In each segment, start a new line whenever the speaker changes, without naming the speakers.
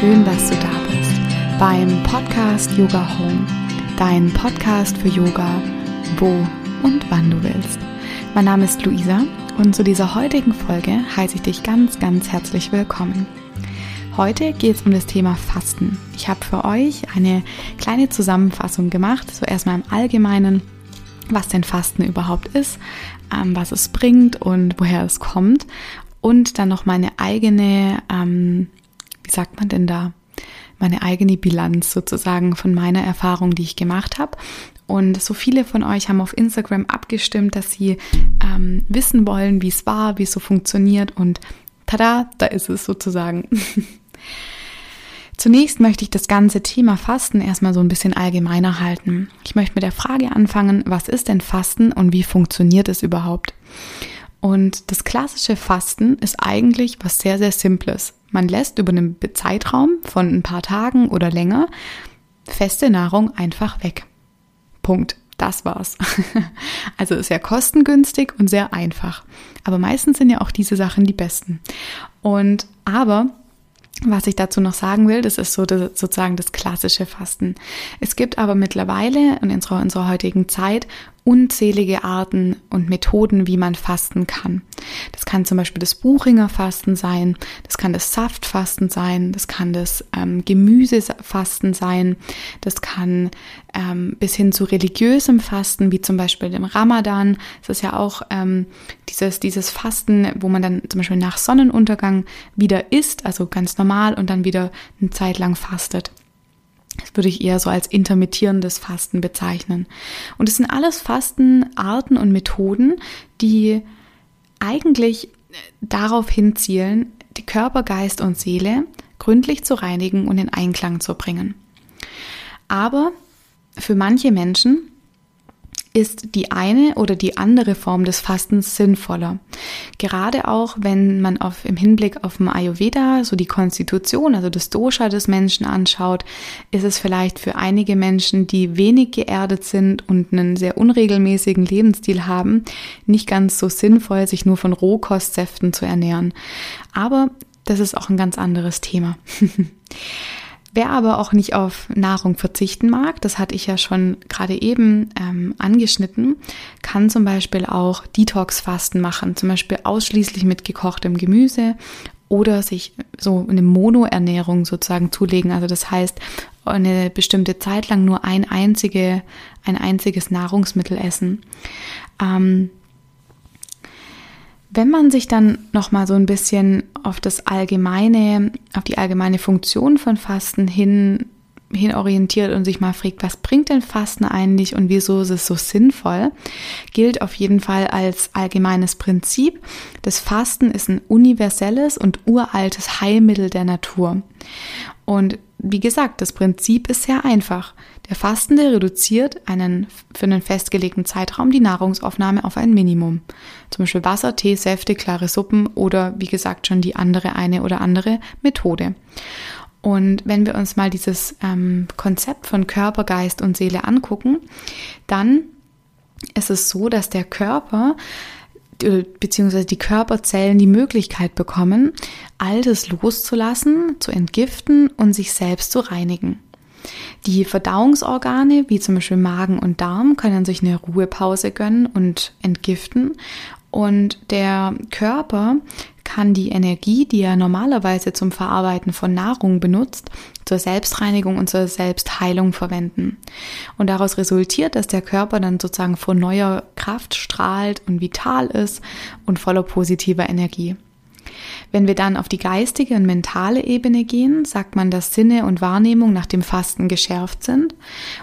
schön, dass du da bist beim Podcast Yoga Home, dein Podcast für Yoga, wo und wann du willst. Mein Name ist Luisa und zu dieser heutigen Folge heiße ich dich ganz, ganz herzlich willkommen. Heute geht es um das Thema Fasten. Ich habe für euch eine kleine Zusammenfassung gemacht, so erstmal im Allgemeinen, was denn Fasten überhaupt ist, ähm, was es bringt und woher es kommt und dann noch meine eigene, ähm, wie sagt man denn da, meine eigene Bilanz sozusagen von meiner Erfahrung, die ich gemacht habe. Und so viele von euch haben auf Instagram abgestimmt, dass sie ähm, wissen wollen, wie es war, wie es so funktioniert. Und tada, da ist es sozusagen. Zunächst möchte ich das ganze Thema Fasten erstmal so ein bisschen allgemeiner halten. Ich möchte mit der Frage anfangen, was ist denn Fasten und wie funktioniert es überhaupt? Und das klassische Fasten ist eigentlich was sehr, sehr Simples. Man lässt über einen Zeitraum von ein paar Tagen oder länger feste Nahrung einfach weg. Punkt. Das war's. Also sehr kostengünstig und sehr einfach. Aber meistens sind ja auch diese Sachen die besten. Und aber was ich dazu noch sagen will, das ist so das, sozusagen das klassische Fasten. Es gibt aber mittlerweile in unserer, unserer heutigen Zeit unzählige Arten und Methoden, wie man fasten kann. Das kann zum Beispiel das Buchinger Fasten sein, das kann das Saftfasten sein, das kann das ähm, Gemüsefasten sein, das kann ähm, bis hin zu religiösem Fasten, wie zum Beispiel dem Ramadan. Das ist ja auch ähm, dieses, dieses Fasten, wo man dann zum Beispiel nach Sonnenuntergang wieder isst, also ganz normal und dann wieder eine Zeit lang fastet. Das würde ich eher so als intermittierendes Fasten bezeichnen. Und es sind alles Fastenarten und Methoden, die eigentlich darauf hinzielen, die Körper, Geist und Seele gründlich zu reinigen und in Einklang zu bringen. Aber für manche Menschen ist die eine oder die andere Form des Fastens sinnvoller. Gerade auch, wenn man auf, im Hinblick auf dem Ayurveda so die Konstitution, also das Dosha des Menschen anschaut, ist es vielleicht für einige Menschen, die wenig geerdet sind und einen sehr unregelmäßigen Lebensstil haben, nicht ganz so sinnvoll, sich nur von Rohkostsäften zu ernähren. Aber das ist auch ein ganz anderes Thema. Wer aber auch nicht auf Nahrung verzichten mag, das hatte ich ja schon gerade eben ähm, angeschnitten, kann zum Beispiel auch Detox-Fasten machen, zum Beispiel ausschließlich mit gekochtem Gemüse oder sich so eine Mono-Ernährung sozusagen zulegen. Also das heißt, eine bestimmte Zeit lang nur ein, einzige, ein einziges Nahrungsmittel essen. Ähm, wenn man sich dann noch mal so ein bisschen auf das allgemeine, auf die allgemeine Funktion von Fasten hin hin orientiert und sich mal fragt, was bringt denn Fasten eigentlich und wieso ist es so sinnvoll, gilt auf jeden Fall als allgemeines Prinzip. Das Fasten ist ein universelles und uraltes Heilmittel der Natur. Und wie gesagt, das Prinzip ist sehr einfach. Der Fastende reduziert einen, für einen festgelegten Zeitraum die Nahrungsaufnahme auf ein Minimum. Zum Beispiel Wasser, Tee, Säfte, klare Suppen oder wie gesagt schon die andere eine oder andere Methode. Und wenn wir uns mal dieses ähm, Konzept von Körper, Geist und Seele angucken, dann ist es so, dass der Körper beziehungsweise die Körperzellen die Möglichkeit bekommen, Altes loszulassen, zu entgiften und sich selbst zu reinigen. Die Verdauungsorgane, wie zum Beispiel Magen und Darm, können sich eine Ruhepause gönnen und entgiften. Und der Körper kann die Energie, die er normalerweise zum Verarbeiten von Nahrung benutzt, zur Selbstreinigung und zur Selbstheilung verwenden. Und daraus resultiert, dass der Körper dann sozusagen vor neuer Kraft strahlt und vital ist und voller positiver Energie. Wenn wir dann auf die geistige und mentale Ebene gehen, sagt man, dass Sinne und Wahrnehmung nach dem Fasten geschärft sind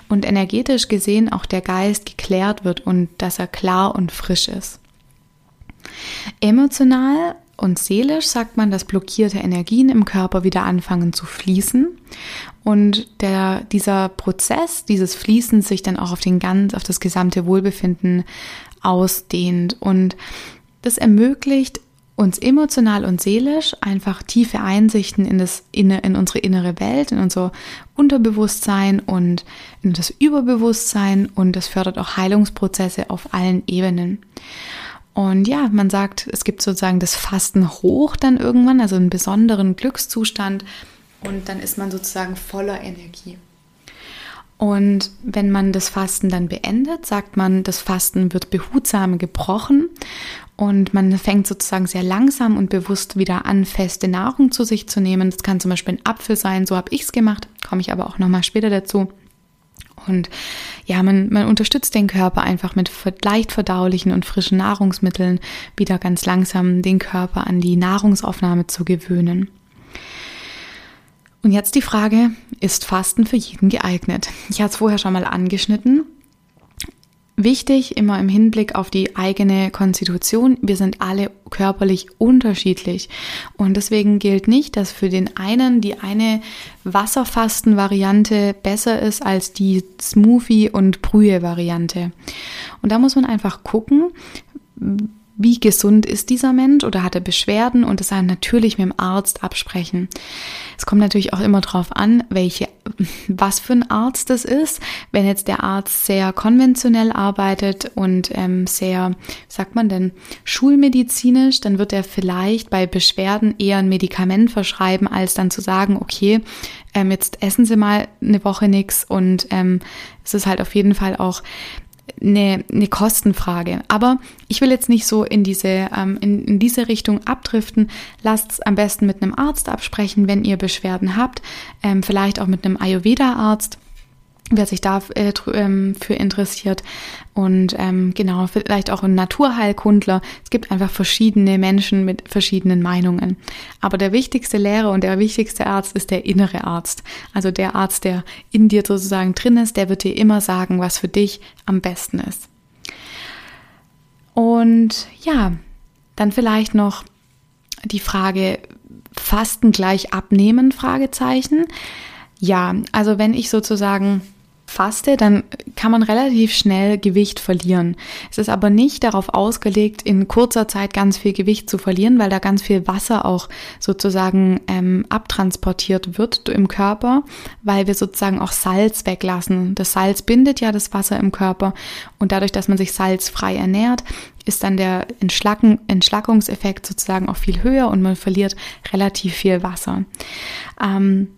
und energetisch gesehen auch der Geist geklärt wird und dass er klar und frisch ist. Emotional und seelisch sagt man, dass blockierte Energien im Körper wieder anfangen zu fließen und der, dieser Prozess, dieses Fließen sich dann auch auf den ganz, auf das gesamte Wohlbefinden ausdehnt und das ermöglicht uns emotional und seelisch einfach tiefe Einsichten in das in unsere innere Welt, in unser Unterbewusstsein und in das Überbewusstsein und das fördert auch Heilungsprozesse auf allen Ebenen. Und ja, man sagt, es gibt sozusagen das Fasten hoch dann irgendwann, also einen besonderen Glückszustand, und dann ist man sozusagen voller Energie. Und wenn man das Fasten dann beendet, sagt man, das Fasten wird behutsam gebrochen und man fängt sozusagen sehr langsam und bewusst wieder an, feste Nahrung zu sich zu nehmen. Das kann zum Beispiel ein Apfel sein, so habe ich es gemacht, komme ich aber auch nochmal später dazu. Und ja, man, man unterstützt den Körper einfach mit leicht verdaulichen und frischen Nahrungsmitteln wieder ganz langsam den Körper an die Nahrungsaufnahme zu gewöhnen. Und jetzt die Frage, ist Fasten für jeden geeignet? Ich hatte es vorher schon mal angeschnitten. Wichtig immer im Hinblick auf die eigene Konstitution. Wir sind alle körperlich unterschiedlich. Und deswegen gilt nicht, dass für den einen die eine Wasserfasten-Variante besser ist als die Smoothie- und Brühe-Variante. Und da muss man einfach gucken, wie gesund ist dieser Mensch oder hat er Beschwerden und das dann natürlich mit dem Arzt absprechen. Es kommt natürlich auch immer darauf an, welche, was für ein Arzt das ist. Wenn jetzt der Arzt sehr konventionell arbeitet und ähm, sehr, wie sagt man denn, schulmedizinisch, dann wird er vielleicht bei Beschwerden eher ein Medikament verschreiben, als dann zu sagen, okay, ähm, jetzt essen Sie mal eine Woche nichts und ähm, es ist halt auf jeden Fall auch eine, eine Kostenfrage. Aber ich will jetzt nicht so in diese, ähm, in, in diese Richtung abdriften. Lasst es am besten mit einem Arzt absprechen, wenn ihr Beschwerden habt. Ähm, vielleicht auch mit einem Ayurveda-Arzt wer sich dafür äh, ähm, interessiert und ähm, genau, vielleicht auch ein Naturheilkundler. Es gibt einfach verschiedene Menschen mit verschiedenen Meinungen. Aber der wichtigste Lehrer und der wichtigste Arzt ist der innere Arzt. Also der Arzt, der in dir sozusagen drin ist, der wird dir immer sagen, was für dich am besten ist. Und ja, dann vielleicht noch die Frage, Fasten gleich abnehmen? Fragezeichen. Ja, also wenn ich sozusagen faste, dann kann man relativ schnell Gewicht verlieren. Es ist aber nicht darauf ausgelegt, in kurzer Zeit ganz viel Gewicht zu verlieren, weil da ganz viel Wasser auch sozusagen ähm, abtransportiert wird im Körper, weil wir sozusagen auch Salz weglassen. Das Salz bindet ja das Wasser im Körper und dadurch, dass man sich salzfrei ernährt, ist dann der Entschlacken, Entschlackungseffekt sozusagen auch viel höher und man verliert relativ viel Wasser. Ähm,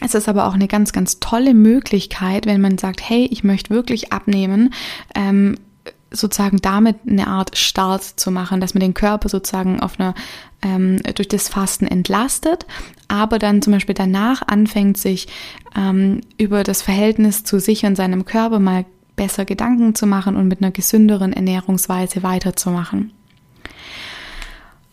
es ist aber auch eine ganz, ganz tolle Möglichkeit, wenn man sagt, hey, ich möchte wirklich abnehmen, ähm, sozusagen damit eine Art Start zu machen, dass man den Körper sozusagen auf einer ähm, durch das Fasten entlastet, aber dann zum Beispiel danach anfängt, sich ähm, über das Verhältnis zu sich und seinem Körper mal besser Gedanken zu machen und mit einer gesünderen Ernährungsweise weiterzumachen.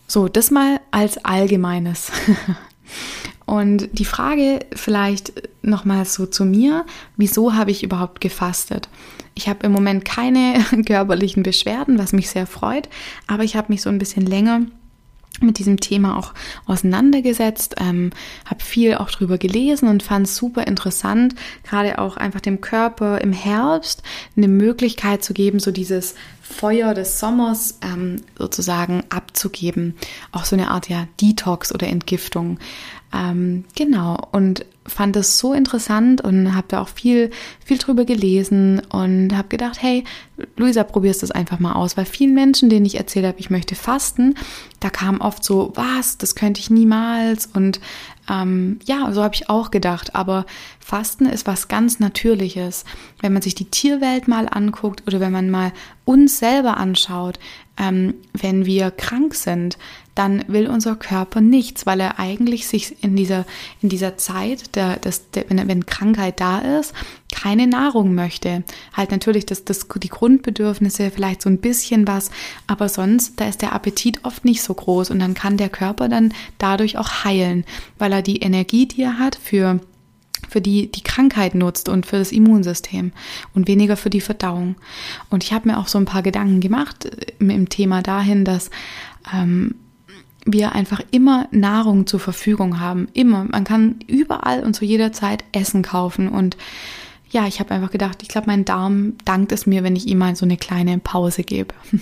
So, das mal als allgemeines. Und die Frage vielleicht nochmal so zu mir, wieso habe ich überhaupt gefastet? Ich habe im Moment keine körperlichen Beschwerden, was mich sehr freut, aber ich habe mich so ein bisschen länger mit diesem Thema auch auseinandergesetzt, ähm, habe viel auch drüber gelesen und fand es super interessant, gerade auch einfach dem Körper im Herbst eine Möglichkeit zu geben, so dieses Feuer des Sommers ähm, sozusagen abzugeben. Auch so eine Art ja Detox oder Entgiftung. Ähm, genau, und fand das so interessant und habe da auch viel, viel drüber gelesen und habe gedacht, hey, Luisa, probierst das einfach mal aus, weil vielen Menschen, denen ich erzählt habe, ich möchte fasten, da kam oft so, was, das könnte ich niemals und ähm, ja, so habe ich auch gedacht, aber Fasten ist was ganz Natürliches. Wenn man sich die Tierwelt mal anguckt oder wenn man mal uns selber anschaut, ähm, wenn wir krank sind, dann will unser Körper nichts, weil er eigentlich sich in dieser, in dieser Zeit, der, das, der, wenn, wenn Krankheit da ist, keine Nahrung möchte. Halt natürlich das, das, die Grundbedürfnisse, vielleicht so ein bisschen was, aber sonst, da ist der Appetit oft nicht so groß und dann kann der Körper dann dadurch auch heilen, weil er die Energie, die er hat für für die die Krankheit nutzt und für das Immunsystem und weniger für die Verdauung. Und ich habe mir auch so ein paar Gedanken gemacht äh, im Thema dahin, dass ähm, wir einfach immer Nahrung zur Verfügung haben. Immer. Man kann überall und zu jeder Zeit Essen kaufen. Und ja, ich habe einfach gedacht, ich glaube, mein Darm dankt es mir, wenn ich ihm mal so eine kleine Pause gebe.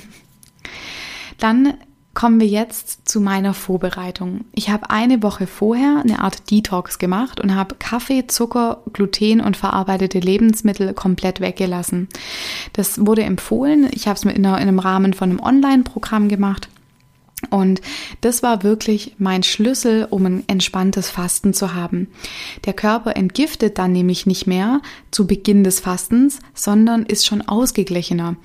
Dann kommen wir jetzt zu meiner Vorbereitung. Ich habe eine Woche vorher eine Art Detox gemacht und habe Kaffee, Zucker, Gluten und verarbeitete Lebensmittel komplett weggelassen. Das wurde empfohlen. Ich habe es in, in einem Rahmen von einem Online-Programm gemacht Und das war wirklich mein Schlüssel, um ein entspanntes Fasten zu haben. Der Körper entgiftet dann nämlich nicht mehr zu Beginn des Fastens, sondern ist schon ausgeglichener.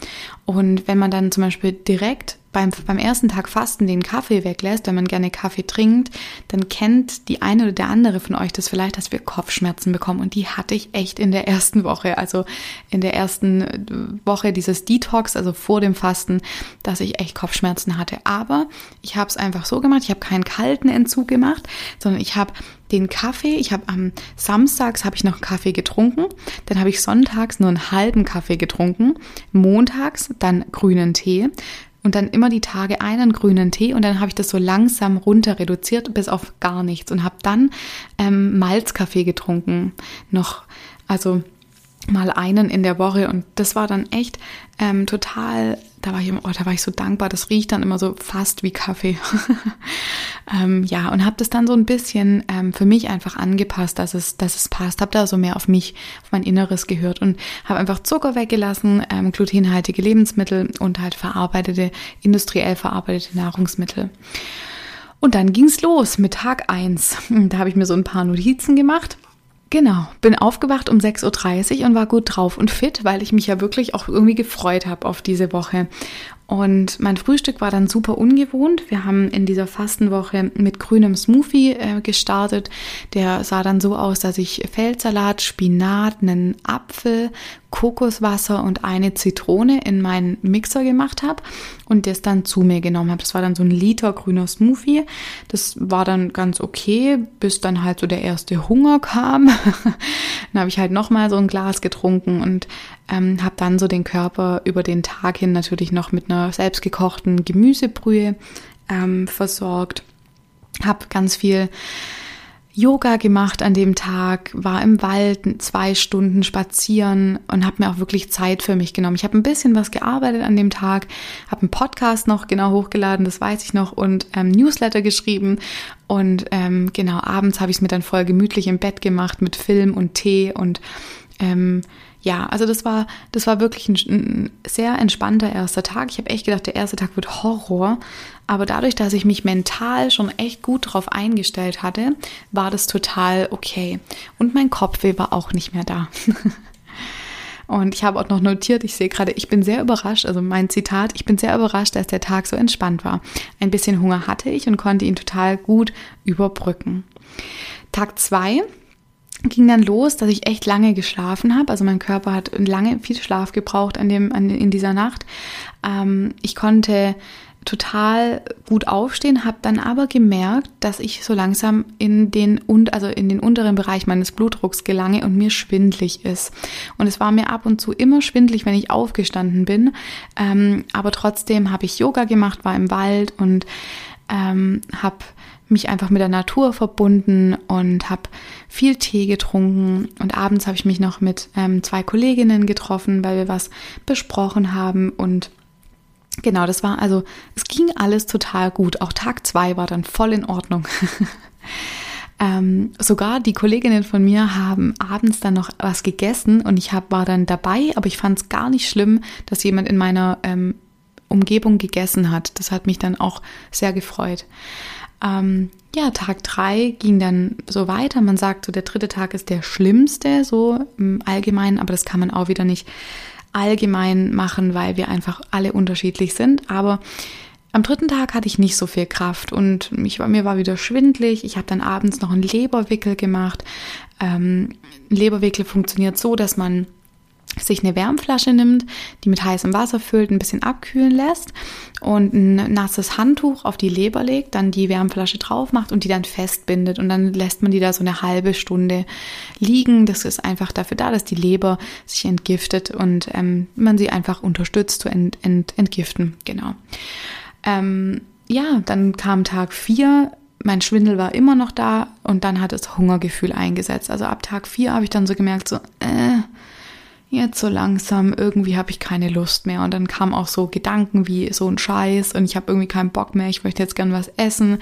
Und wenn man dann zum Beispiel direkt beim, beim ersten Tag Fasten den Kaffee weglässt, wenn man gerne Kaffee trinkt, dann kennt die eine oder der andere von euch das vielleicht, dass wir Kopfschmerzen bekommen. Und die hatte ich echt in der ersten Woche, also in der ersten Woche dieses Detox, also vor dem Fasten, dass ich echt Kopfschmerzen hatte. Aber ich habe es einfach so gemacht, ich habe keinen kalten Entzug gemacht, sondern ich habe den Kaffee, ich habe am Samstags habe ich noch Kaffee getrunken, dann habe ich sonntags nur einen halben Kaffee getrunken, montags dann grünen Tee, und dann immer die Tage einen grünen Tee. Und dann habe ich das so langsam runter reduziert bis auf gar nichts. Und habe dann ähm, Malzkaffee getrunken. Noch also mal einen in der Woche. Und das war dann echt ähm, total, da war ich, oh, da war ich so dankbar, das riecht dann immer so fast wie Kaffee. ähm, ja, und habe das dann so ein bisschen ähm, für mich einfach angepasst, dass es, dass es passt. Habe da so mehr auf mich, auf mein Inneres gehört und habe einfach Zucker weggelassen, ähm, glutenhaltige Lebensmittel und halt verarbeitete, industriell verarbeitete Nahrungsmittel. Und dann ging's los mit Tag eins. Da habe ich mir so ein paar Notizen gemacht Genau, bin aufgewacht um 6.30 Uhr und war gut drauf und fit, weil ich mich ja wirklich auch irgendwie gefreut habe auf diese Woche. Und mein Frühstück war dann super ungewohnt. Wir haben in dieser Fastenwoche mit grünem Smoothie äh, gestartet. Der sah dann so aus, dass ich Feldsalat, Spinat, einen Apfel, Kokoswasser und eine Zitrone in meinen Mixer gemacht habe und das dann zu mir genommen habe. Das war dann so ein Liter grüner Smoothie. Das war dann ganz okay, bis dann halt so der erste Hunger kam. dann habe ich halt nochmal so ein Glas getrunken und ähm, habe dann so den Körper über den Tag hin natürlich noch mit einer selbstgekochten Gemüsebrühe ähm, versorgt. Habe ganz viel Yoga gemacht an dem Tag, war im Wald zwei Stunden spazieren und habe mir auch wirklich Zeit für mich genommen. Ich habe ein bisschen was gearbeitet an dem Tag, habe einen Podcast noch genau hochgeladen, das weiß ich noch, und ähm, Newsletter geschrieben. Und ähm, genau, abends habe ich es mir dann voll gemütlich im Bett gemacht mit Film und Tee und ähm, ja, also das war, das war wirklich ein, ein sehr entspannter erster Tag. Ich habe echt gedacht, der erste Tag wird Horror. Aber dadurch, dass ich mich mental schon echt gut darauf eingestellt hatte, war das total okay. Und mein Kopfweh war auch nicht mehr da. Und ich habe auch noch notiert, ich sehe gerade, ich bin sehr überrascht, also mein Zitat, ich bin sehr überrascht, dass der Tag so entspannt war. Ein bisschen Hunger hatte ich und konnte ihn total gut überbrücken. Tag zwei ging dann los, dass ich echt lange geschlafen habe. Also mein Körper hat lange viel Schlaf gebraucht an dem, an, in dieser Nacht. Ähm, ich konnte total gut aufstehen, habe dann aber gemerkt, dass ich so langsam in den und also in den unteren Bereich meines Blutdrucks gelange und mir schwindlig ist. Und es war mir ab und zu immer schwindlig, wenn ich aufgestanden bin. Ähm, aber trotzdem habe ich Yoga gemacht, war im Wald und ähm, habe mich einfach mit der Natur verbunden und habe viel Tee getrunken und abends habe ich mich noch mit ähm, zwei Kolleginnen getroffen, weil wir was besprochen haben und genau, das war also, es ging alles total gut. Auch Tag zwei war dann voll in Ordnung. ähm, sogar die Kolleginnen von mir haben abends dann noch was gegessen und ich hab, war dann dabei, aber ich fand es gar nicht schlimm, dass jemand in meiner ähm, Umgebung gegessen hat. Das hat mich dann auch sehr gefreut. Ähm, ja, Tag drei ging dann so weiter. Man sagt so, der dritte Tag ist der schlimmste, so im Allgemeinen, aber das kann man auch wieder nicht allgemein machen, weil wir einfach alle unterschiedlich sind. Aber am dritten Tag hatte ich nicht so viel Kraft und mich, mir war wieder schwindlig. Ich habe dann abends noch einen Leberwickel gemacht. Ähm, Leberwickel funktioniert so, dass man sich eine Wärmflasche nimmt, die mit heißem Wasser füllt, ein bisschen abkühlen lässt und ein nasses Handtuch auf die Leber legt, dann die Wärmflasche drauf macht und die dann festbindet und dann lässt man die da so eine halbe Stunde liegen. Das ist einfach dafür da, dass die Leber sich entgiftet und ähm, man sie einfach unterstützt zu ent, ent, entgiften. Genau. Ähm, ja, dann kam Tag vier mein Schwindel war immer noch da und dann hat das Hungergefühl eingesetzt. Also ab Tag vier habe ich dann so gemerkt, so, äh, jetzt so langsam, irgendwie habe ich keine Lust mehr. Und dann kamen auch so Gedanken wie so ein Scheiß und ich habe irgendwie keinen Bock mehr, ich möchte jetzt gern was essen.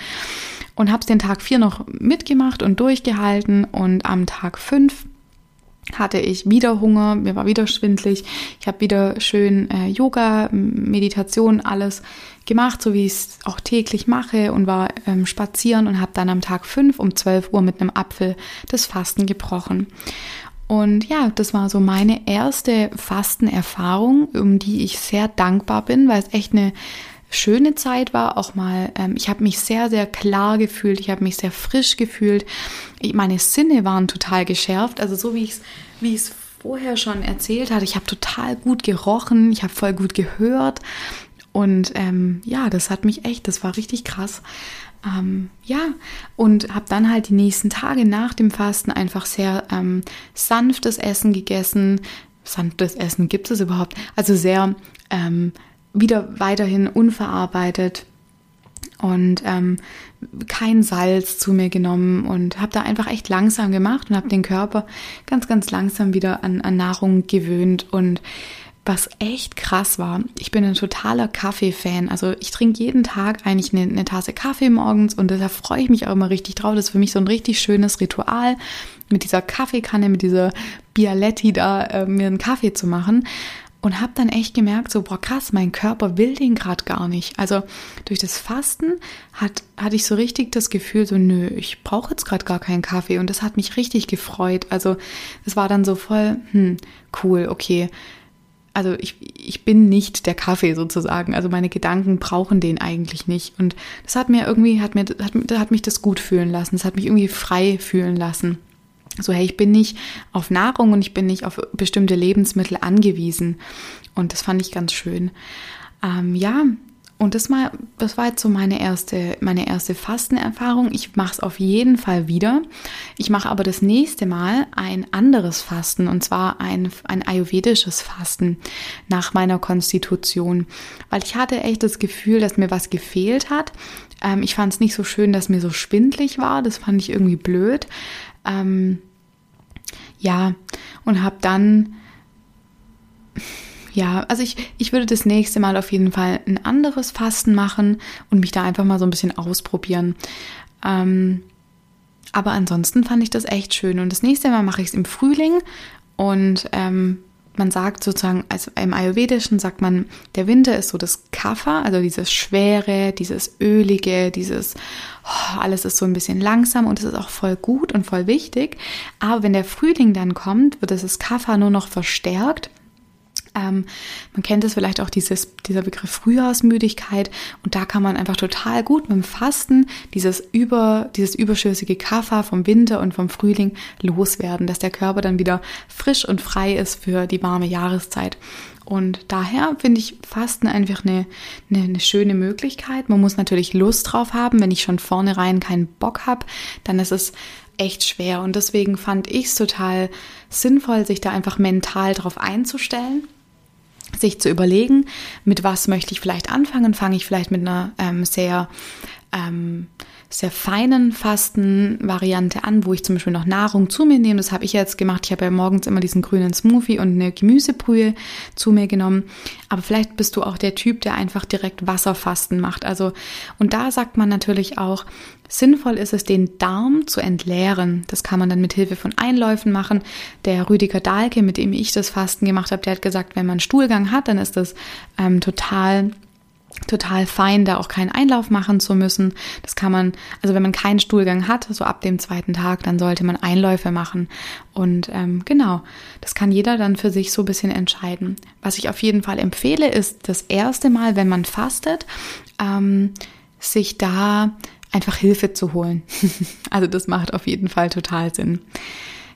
Und habe es den Tag vier noch mitgemacht und durchgehalten und am Tag fünf hatte ich wieder Hunger, mir war wieder schwindlig. Ich habe wieder schön äh, Yoga, Meditation, alles gemacht, so wie ich es auch täglich mache und war ähm, spazieren und habe dann am Tag 5 um 12 Uhr mit einem Apfel das Fasten gebrochen. Und ja, das war so meine erste Fastenerfahrung, um die ich sehr dankbar bin, weil es echt eine schöne Zeit war. Auch mal, ähm, ich habe mich sehr, sehr klar gefühlt, ich habe mich sehr frisch gefühlt. Ich, meine Sinne waren total geschärft. Also so wie ich es wie ich's vorher schon erzählt hatte, ich habe total gut gerochen, ich habe voll gut gehört. Und ähm, ja, das hat mich echt, das war richtig krass. Ähm, ja, und habe dann halt die nächsten Tage nach dem Fasten einfach sehr ähm, sanftes Essen gegessen. Sanftes Essen gibt es überhaupt. Also sehr ähm, wieder weiterhin unverarbeitet und ähm, kein Salz zu mir genommen und habe da einfach echt langsam gemacht und habe den Körper ganz, ganz langsam wieder an, an Nahrung gewöhnt und was echt krass war, ich bin ein totaler Kaffee-Fan. Also ich trinke jeden Tag eigentlich eine, eine, Tasse Kaffee morgens und da freue ich mich auch immer richtig drauf. Das ist für mich so ein richtig schönes Ritual, mit dieser Kaffeekanne, mit dieser Bialetti da äh, mir einen Kaffee zu machen. Und habe dann echt gemerkt, so, boah, krass, mein Körper will den gerade gar nicht. Also durch das Fasten hat, hatte ich so richtig das Gefühl, so, nö, ich brauche jetzt gerade gar keinen Kaffee. Und das hat mich richtig gefreut. Also es war dann so voll, hm, cool, okay also ich, ich bin nicht der Kaffee sozusagen. Also meine Gedanken brauchen den eigentlich nicht. Und das hat mir irgendwie, hat mir, hat, hat mich das gut fühlen lassen. Das hat mich irgendwie frei fühlen lassen. So, hey, ich bin nicht auf Nahrung und ich bin nicht auf bestimmte Lebensmittel angewiesen. Und das fand ich ganz schön. Ähm, ja, und das, mal, das war jetzt so meine erste, meine erste Fastenerfahrung. Ich mache es auf jeden Fall wieder. Ich mache aber das nächste Mal ein anderes Fasten und zwar ein, ein ayurvedisches Fasten nach meiner Konstitution. Weil ich hatte echt das Gefühl, dass mir was gefehlt hat. Ähm, ich fand es nicht so schön, dass mir so schwindlig war. Das fand ich irgendwie blöd. Ähm, ja, und habe dann ja, also ich, ich würde das nächste Mal auf jeden Fall ein anderes Fasten machen und mich da einfach mal so ein bisschen ausprobieren. Ähm, aber ansonsten fand ich das echt schön. Und das nächste Mal mache ich es im Frühling und ähm, man sagt sozusagen, also im Ayurvedischen sagt man, der Winter ist so das Kapha, also dieses Schwere, dieses Ölige, dieses, oh, alles ist so ein bisschen langsam und es ist auch voll gut und voll wichtig. Aber wenn der Frühling dann kommt, wird das Kapha nur noch verstärkt ähm, man kennt es vielleicht auch dieses, dieser Begriff Frühjahrsmüdigkeit und da kann man einfach total gut mit dem Fasten dieses über, dieses überschüssige Kaffer vom Winter und vom Frühling loswerden, dass der Körper dann wieder frisch und frei ist für die warme Jahreszeit. Und daher finde ich Fasten einfach eine, eine, eine, schöne Möglichkeit. Man muss natürlich Lust drauf haben. Wenn ich schon vornherein keinen Bock habe, dann ist es echt schwer. Und deswegen fand ich es total sinnvoll, sich da einfach mental drauf einzustellen sich zu überlegen, mit was möchte ich vielleicht anfangen. Fange ich vielleicht mit einer ähm, sehr ähm, sehr feinen Fastenvariante an, wo ich zum Beispiel noch Nahrung zu mir nehme. Das habe ich jetzt gemacht. Ich habe ja morgens immer diesen grünen Smoothie und eine Gemüsebrühe zu mir genommen. Aber vielleicht bist du auch der Typ, der einfach direkt Wasserfasten macht. Also, und da sagt man natürlich auch, Sinnvoll ist es, den Darm zu entleeren. Das kann man dann mit Hilfe von Einläufen machen. Der Rüdiger Dahlke, mit dem ich das Fasten gemacht habe, der hat gesagt, wenn man Stuhlgang hat, dann ist das ähm, total total fein, da auch keinen Einlauf machen zu müssen. Das kann man, also wenn man keinen Stuhlgang hat, so ab dem zweiten Tag, dann sollte man Einläufe machen. Und ähm, genau, das kann jeder dann für sich so ein bisschen entscheiden. Was ich auf jeden Fall empfehle, ist das erste Mal, wenn man fastet, ähm, sich da einfach Hilfe zu holen. also das macht auf jeden Fall total Sinn.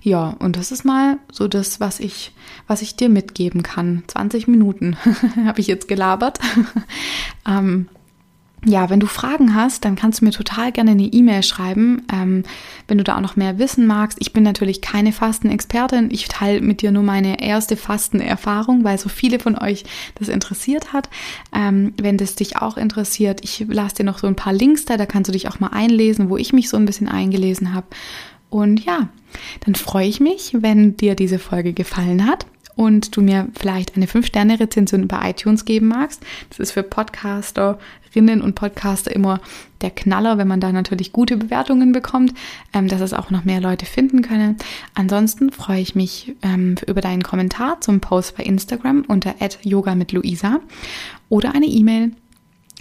Ja, und das ist mal so das, was ich, was ich dir mitgeben kann. 20 Minuten habe ich jetzt gelabert. ähm, ja, wenn du Fragen hast, dann kannst du mir total gerne eine E-Mail schreiben, ähm, wenn du da auch noch mehr wissen magst. Ich bin natürlich keine Fastenexpertin. Ich teile mit dir nur meine erste Fastenerfahrung, weil so viele von euch das interessiert hat. Ähm, wenn das dich auch interessiert, ich lasse dir noch so ein paar Links da, da kannst du dich auch mal einlesen, wo ich mich so ein bisschen eingelesen habe. Und ja, dann freue ich mich, wenn dir diese Folge gefallen hat und du mir vielleicht eine 5-Sterne-Rezension bei iTunes geben magst. Das ist für Podcaster Podcasterinnen und Podcaster immer der Knaller, wenn man da natürlich gute Bewertungen bekommt, ähm, dass es auch noch mehr Leute finden können. Ansonsten freue ich mich ähm, über deinen Kommentar zum Post bei Instagram unter yoga mit Luisa oder eine E-Mail.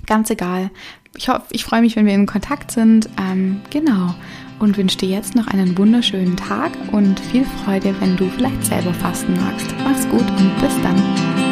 Ganz egal. Ich hoffe, ich freue mich, wenn wir in Kontakt sind. Ähm, genau. Und wünsche dir jetzt noch einen wunderschönen Tag und viel Freude, wenn du vielleicht selber fasten magst. Mach's gut und bis dann.